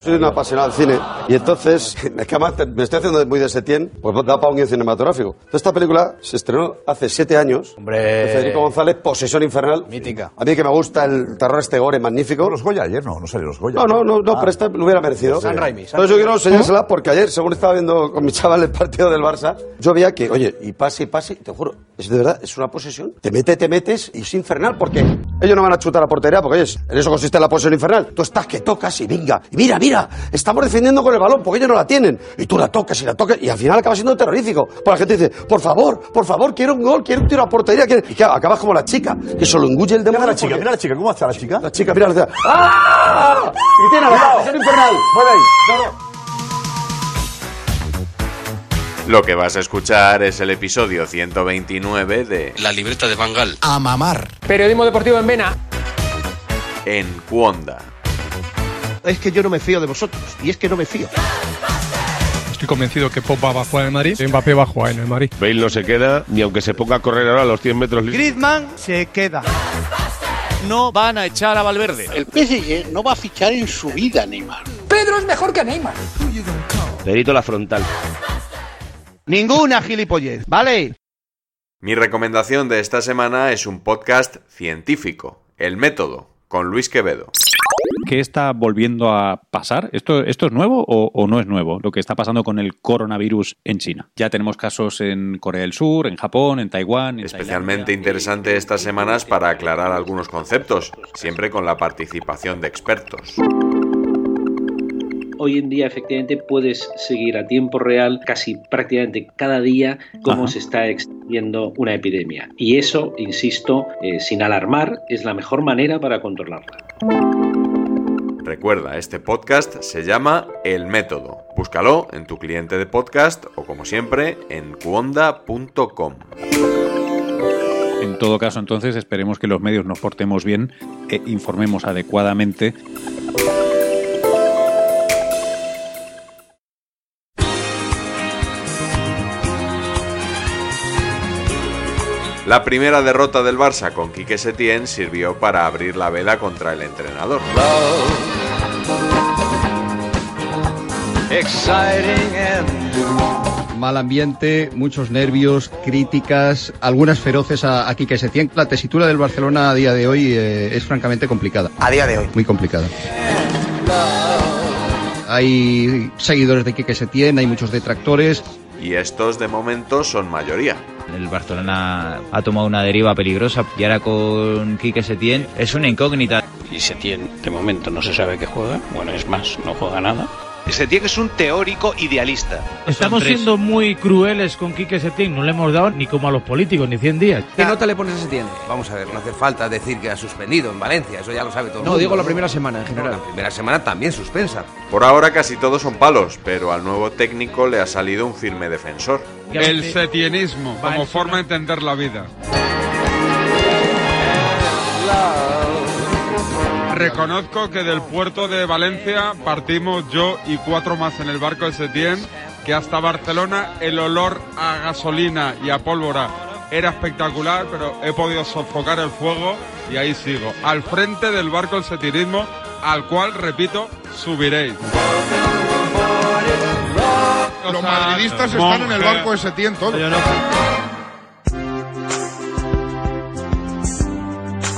Soy un apasionado del cine y entonces, es que además me estoy haciendo muy de Setién, pues da para un guion cinematográfico. Esta película se estrenó hace siete años. Hombre. De Federico González, Posesión Infernal. Mítica. A mí que me gusta el terror este gore magnífico. Los Goya ayer no, no salió los Goya. No, no, no, no Ah. pero esta lo hubiera merecido. San Raimi, San Entonces yo quiero enseñársela porque ayer, según estaba viendo con mi chaval el partido del Barça, yo veía que, oye, y pase y pase, te juro, es de verdad, es una posesión. Te mete, te metes y es infernal porque ellos no van a chutar la portería porque, oye, en eso consiste la posesión infernal. Tú estás que tocas y venga, y mira, mira, estamos defendiendo con el balón porque ellos no la tienen. Y tú la tocas y la tocas y al final acaba siendo terrorífico. Porque la gente dice, por favor, por favor, quiero un gol, quiero un tiro a portería. quiero-". Y claro, acabas como la chica, que solo engulle el demonio. Mira la chica, porque- mira la chica, ¿cómo hace la chica? la chica, mira, la ¡Ah! Y tiene la posesión infernal. Mueve ahí. Lo que vas a escuchar es el episodio 129 de La libreta de Bangal. A mamar. Periodismo deportivo en Vena. En Cuonda. Es que yo no me fío de vosotros. Y es que no me fío. Estoy convencido que Pop va a jugar en el Madrid. Mbappé va a jugar en el Madrid. Bale no se queda ni aunque se ponga a correr ahora a los 100 metros. Griezmann se queda. No van a echar a Valverde. El PSG no va a fichar en su vida, Neymar. Perito la frontal. Ninguna gilipollez, ¿vale? Mi recomendación de esta semana es un podcast científico, El Método, con Luis Quevedo. ¿Qué está volviendo a pasar? ¿Esto, esto es nuevo o, o no es nuevo? Lo que está pasando con el coronavirus en China. Ya tenemos casos en Corea del Sur, en Japón, en Taiwán. En Especialmente Tailandia. interesante estas semanas para aclarar algunos conceptos, siempre con la participación de expertos. Hoy en día efectivamente puedes seguir a tiempo real casi prácticamente cada día cómo Ajá. se está extendiendo una epidemia. Y eso, insisto, eh, sin alarmar, es la mejor manera para controlarla. Recuerda, este podcast se llama El Método. Búscalo en tu cliente de podcast o como siempre en cuonda.com. En todo caso, entonces, esperemos que los medios nos portemos bien e informemos adecuadamente. La primera derrota del Barça con Quique Setién sirvió para abrir la veda contra el entrenador. Mal ambiente, muchos nervios, críticas, algunas feroces a, a Quique Setién. La tesitura del Barcelona a día de hoy eh, es francamente complicada. A día de hoy. Muy complicada. Hay seguidores de Quique Setién, hay muchos detractores. Y estos de momento son mayoría. El Barcelona ha tomado una deriva peligrosa y ahora con Quique Setién es una incógnita. Y Setién, de momento, no se sabe qué juega. Bueno, es más, no juega nada. Setién es un teórico idealista. Estamos siendo muy crueles con Quique Setién. No le hemos dado ni como a los políticos, ni 100 días. ¿Qué nota le pones a Setién? Vamos a ver, no hace falta decir que ha suspendido en Valencia, eso ya lo sabe todo. el No, mundo, digo la primera semana en No, general. la primera semana también suspensa. Por ahora casi todos son palos, pero al nuevo técnico le ha salido un firme defensor. El setienismo como forma de entender la vida. Reconozco que del puerto de Valencia partimos yo y cuatro más en el barco de Setién, que hasta Barcelona el olor a gasolina y a pólvora era espectacular, pero he podido sofocar el fuego y ahí sigo, al frente del barco del setienismo, al cual, repito, subiréis. Los madridistas están en el barco de Setién todos.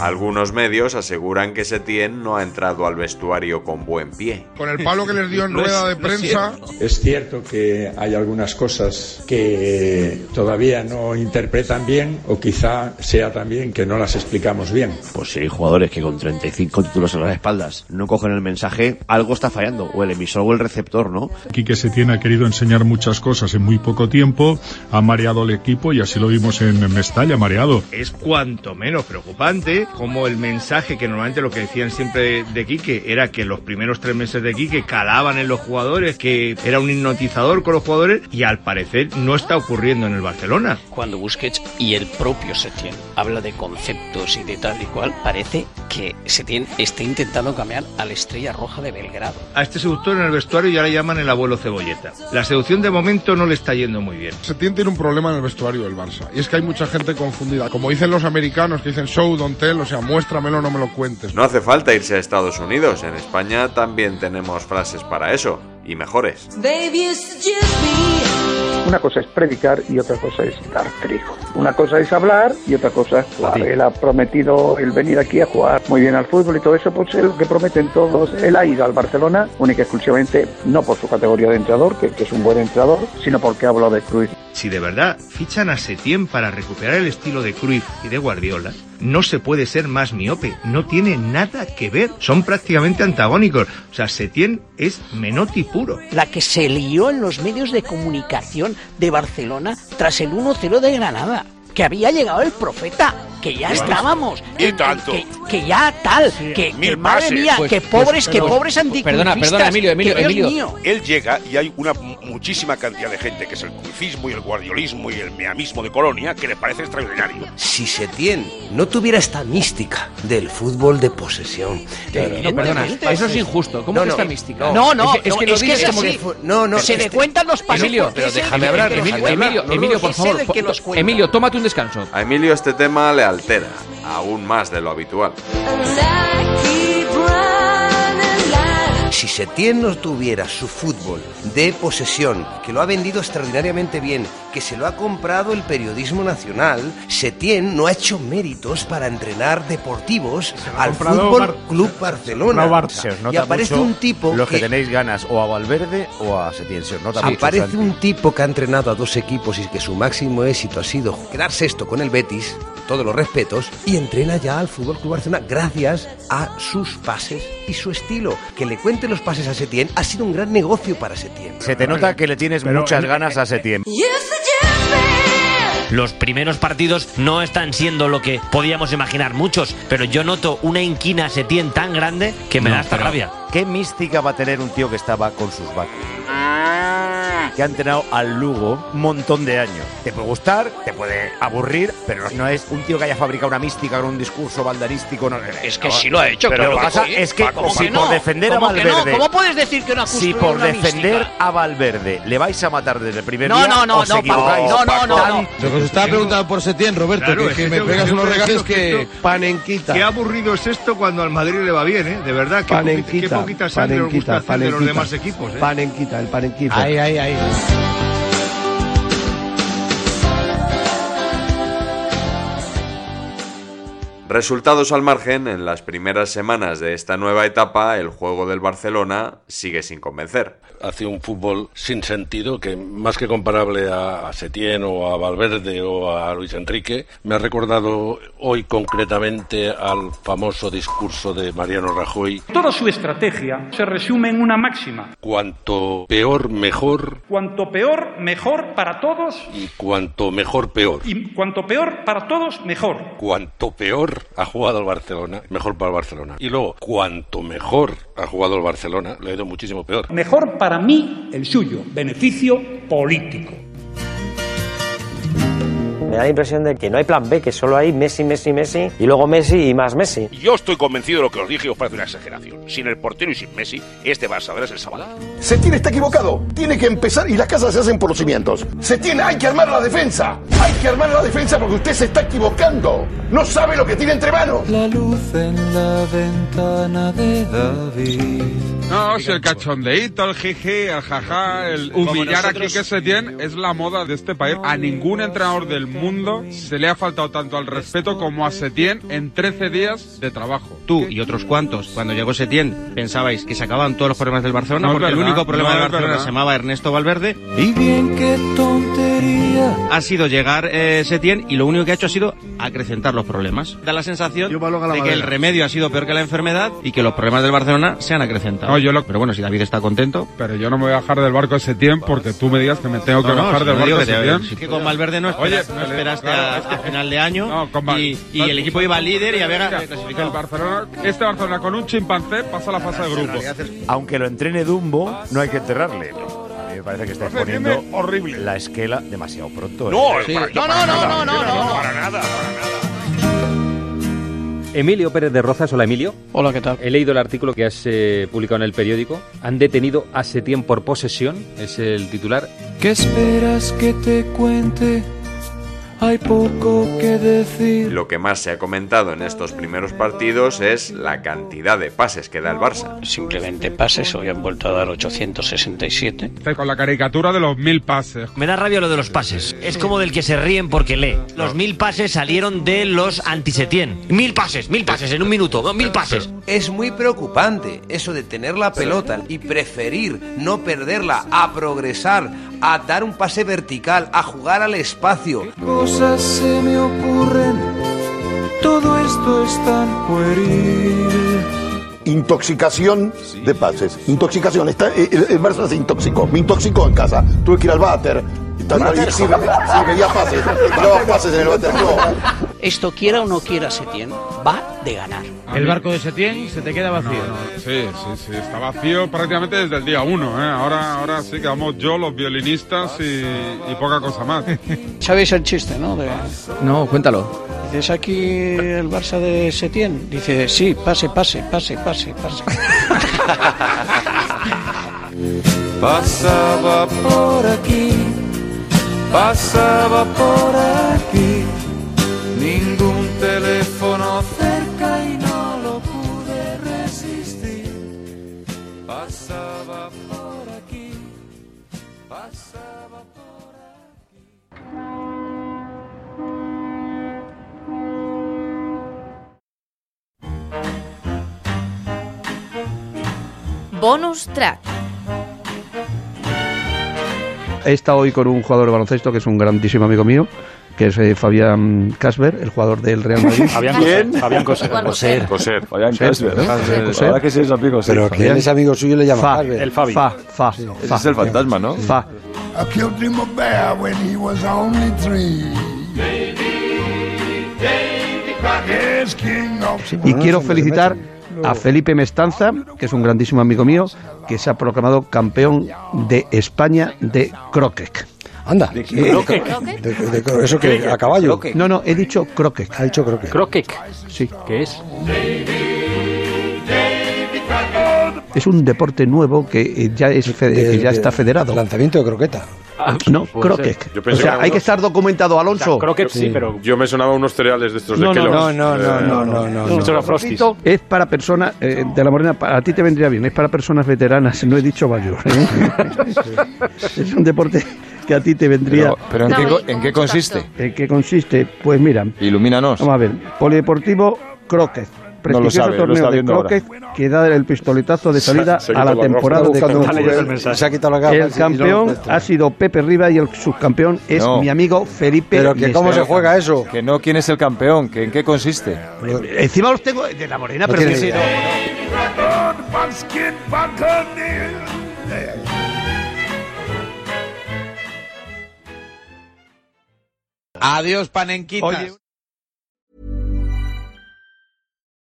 Algunos medios aseguran que Setién no ha entrado al vestuario con buen pie. Con el palo que les dio en rueda de prensa. Es cierto que hay algunas cosas que todavía no interpretan bien o quizá sea también que no las explicamos bien. Pues si hay jugadores que con 35 títulos en las espaldas no cogen el mensaje, algo está fallando, o el emisor o el receptor, ¿no? Quique Setién ha querido enseñar muchas cosas en muy poco tiempo, ha mareado al equipo y así lo vimos en Mestalla, mareado. Es cuanto menos preocupante como el mensaje que normalmente lo que decían siempre de Quique era que los primeros tres meses de Quique calaban en los jugadores, que era un hipnotizador con los jugadores y al parecer no está ocurriendo en el Barcelona. Cuando Busquets y el propio Setién habla de conceptos y de tal y cual, parece que Setién está intentando cambiar a la estrella roja de Belgrado. A este seductor en el vestuario ya le llaman el abuelo cebolleta. La seducción de momento no le está yendo muy bien. Setién tiene un problema en el vestuario del Barça y es que hay mucha gente confundida. Como dicen los americanos que dicen show, don't tell, o sea, muéstramelo, no me lo cuentes. No hace falta irse a Estados Unidos, en España también tenemos frases para eso, y mejores. Una cosa es predicar y otra cosa es dar trigo. Una cosa es hablar y otra cosa es jugar. Él ha prometido el venir aquí a jugar muy bien al fútbol y todo eso, pues es lo que prometen todos. Él ha ido al Barcelona única y exclusivamente, no por su categoría de entrenador, que, que es un buen entrenador, sino porque ha hablado de Cruz. Si de verdad fichan a Setién para recuperar el estilo de Cruyff y de Guardiola, no se puede ser más miope, no tiene nada que ver, son prácticamente antagónicos. O sea, Setién es Menotti puro. La que se lió en los medios de comunicación de Barcelona tras el 1-0 de Granada. Que había llegado el profeta, que ya estábamos. Y tanto. Que, que ya tal, que, que madre mía, Pues- que pues- pobres, que pues- pobres anticrucistas. perdona, perdona, Emilio, Emilio, que Emilio. mío. Él llega y hay una muchísima cantidad de gente que es el crucismo y el guardiolismo y el meamismo de Colonia que le parece extraordinario. Si Setién no tuviera esta mística del fútbol de posesión. No, perdona, eso es injusto. ¿Cómo No, que no, esta mística? No, no, es que, es que es que es como que No, no, se le cuentan los pasos. Emilio, pero déjame que- hablar, que Emilio. Emilio, por favor. que. Emilio, tómate un descanso. A Emilio este tema le altera, aún más de lo habitual. Si Setién no tuviera su fútbol de posesión, que lo ha vendido extraordinariamente bien, que se lo ha comprado el periodismo nacional, Setién no ha hecho méritos para entrenar deportivos al Fútbol Bar- Club Barcelona. Se os Y aparece un tipo los que, que tenéis ganas o a Valverde o a Setién. Se nota mucho, Aparece Santi. un tipo que ha entrenado a dos equipos y que su máximo éxito ha sido quedar sexto con el Betis, todos los respetos, y entrena ya al Fútbol Club Barcelona gracias a sus pases y su estilo. Que le cuente los pases a Setién ha sido un gran negocio para Setién. Se te nota que le tienes Pero muchas ganas a Setién. Los primeros partidos no están siendo lo que podíamos imaginar muchos, pero yo noto una inquina a Setién tan grande que me No, da hasta rabia. ¿Qué mística va a tener un tío que estaba con sus vacas? Que ha entrenado al Lugo un montón de años. Te puede gustar, te puede aburrir, pero no es un tío que haya fabricado una mística con un discurso baldarístico. No, Es que sí lo ha hecho, Pero claro lo que pasa es que ¿Cómo si que no? por defender a ¿Cómo que no? Valverde... ¿Cómo puedes decir que no ha Si por una defender mística? a Valverde le vais a matar desde el primer No, día, no, no, os no, equivocáis. No, no, no, no. Lo que os estaba preguntando por Setién, Roberto, Claro, que, es que que me pegas unos regalos que panenquita. Qué aburrido es esto cuando al Madrid le va bien, ¿eh? De verdad, qué, poquita, qué Panenquita, poquita sangre os gusta de los panenquita. demás equipos, ¿eh? Panenquita, el panenquita. Ahí, ahí, ahí. Jesus. Resultados al margen, en las primeras semanas de esta nueva etapa, el juego del Barcelona sigue sin convencer. hace un fútbol sin sentido que más que comparable a, a Setién o a Valverde o a Luis Enrique me ha recordado hoy concretamente al famoso discurso de Mariano Rajoy Toda su estrategia se resume en una máxima. cuanto peor mejor Cuanto peor, mejor para todos y cuanto mejor peor y cuanto peor para todos, mejor. cuanto peor ha jugado el Barcelona mejor para el Barcelona y luego cuanto mejor ha jugado el Barcelona le ha ido muchísimo peor Mejor para mí el suyo, beneficio político. Me da la impresión de que no hay plan B, que solo hay Messi, Messi, Messi y luego Messi y más Messi. Yo estoy convencido de lo que os dije y os parece una exageración. Sin el portero y sin Messi, este Barça es el sábado. Setién está equivocado. Tiene que empezar y las casas se hacen por los cimientos. Setién, hay que armar la defensa. Hay que armar la defensa porque usted se está equivocando. No sabe lo que tiene entre manos. La luz en la ventana de David. No, si el cachondeíto, el jeje, el jaja, el humillar nosotros- aquí que se tiene es la moda de este país. A ningún entrenador del mundo se le ha faltado tanto al respeto como a Setién en 13 días de trabajo. Tú y otros cuantos, cuando llegó Setién, pensabais que se acababan todos los problemas del Barcelona No porque el único problema no del Barcelona verdad. se llamaba Ernesto Valverde. Y bien qué tontería. Ha sido llegar eh, Setién y lo único que ha hecho ha sido acrecentar los problemas. Da la sensación de que madera. el remedio ha sido peor que la enfermedad y que los problemas del Barcelona se han acrecentado. No, yo lo- Pero bueno, si David está contento. Pero yo no me voy a bajar del barco de Setién porque tú me digas que me tengo que No, no, bajar si del no barco de que Setién. si que con Valverde no, Oye, esperas- no vale, esperaste claro, a, es que- a final de año No, con Val- y, y el equipo iba líder y a ver Es que clasificado. el Barcelona, este Barcelona con un chimpancé pasa la fase de grupos. Aunque lo entrene Dumbo, no hay que enterrarle. Me parece que está Me defiende exponiendo horrible. la esquela demasiado pronto. No, ¿eh? para- no, para no, no, nada. no, no, no, no. para nada. Emilio Pérez de Rozas, hola Emilio. Hola, ¿qué tal? He leído el artículo que has eh, publicado en el periódico. Han detenido a Setién por posesión, es el titular. ¿Qué esperas que te cuente? Hay poco que decir. Lo que más se ha comentado en estos primeros partidos es la cantidad de pases que da el Barça. Simplemente pases, hoy han vuelto a dar 867. Con la caricatura de los mil pases. Me da rabia lo de los pases. Es como del que se ríen porque lee. Los mil pases salieron de los antisetien. Mil pases, mil pases en un minuto. Mil pases. Es muy preocupante eso de tener la pelota y preferir no perderla, a progresar, a dar un pase vertical, a jugar al espacio. Cosas se me ocurren. Todo esto es tan pueril. Intoxicación de pases. Intoxicación. Está, eh, el, el Barça se intoxicó. Me intoxicó en casa. Tuve que ir al váter. Y sí, sí, veía pases. Daba pases en el váter. No. Esto quiera o no quiera Setién, va de ganar. El barco de Setién se te queda vacío. Sí, sí, sí, está vacío prácticamente desde el día uno. ¿eh? Ahora, ahora sí quedamos yo, los violinistas y, y poca cosa más. ¿Sabéis el chiste, no? De, No, cuéntalo. ¿Es aquí el Barça de Setién? Dice, sí, pase, pase, pase, pase, pase. Pasaba por aquí, pasaba por aquí. Bonus track. He estado hoy con un jugador de baloncesto que es un grandísimo amigo mío, que es eh, Fabián Casper, el jugador del Real Madrid. Fabián Coser. Fabián Coser. Coser. Coser. Fabián Coser, Casper. ¿no? Coser. Coser. Ahora que sí es amigo. Pero sí. ¿quién es amigo suyo le llama Casper? El Fabi. Fa, fa, Ese fa. es el fantasma, ¿no? Fa. I killed him a bear when he was only three. Yes, king of Y quiero felicitar a Felipe Mestanza, que es un grandísimo amigo mío, que se ha proclamado campeón de España de croquet. Anda. ¿De croquet? De- de- de- ¿Eso que a caballo? No, no, he dicho croquet. Ha dicho croquet. Croquet. Sí. ¿Qué es? Es un deporte nuevo que eh, ya es fe- De- que ya está federado. Lanzamiento de croqueta. No, croquet. O sea, que hay que estar documentado, Alonso. Yo me sonaba unos cereales de estos No, de no, Kellogg's. no, no, no, no, no, no. Es para personas, eh, de la Morena, a ti te vendría bien, es para personas veteranas, no he dicho mayor. ¿eh? es un deporte que a ti te vendría. Pero- pero ¿en qué en qué consiste? ¿En qué consiste? Pues mira. Ilumínanos. Vamos a ver, polideportivo croquet. No Prestigioso sabe, lo torneo de croquet que da el pistoletazo de salida se a la temporada ropa. de. Se ha quitado El no campeón ha sido Pepe Riva y el subcampeón es No. mi amigo Felipe Pero que cómo se juega eso. Que no, ¿quién es el campeón? ¿Que ¿En qué consiste? Encima los tengo de la morena, No pero que sí, no. Adiós, panenquitas.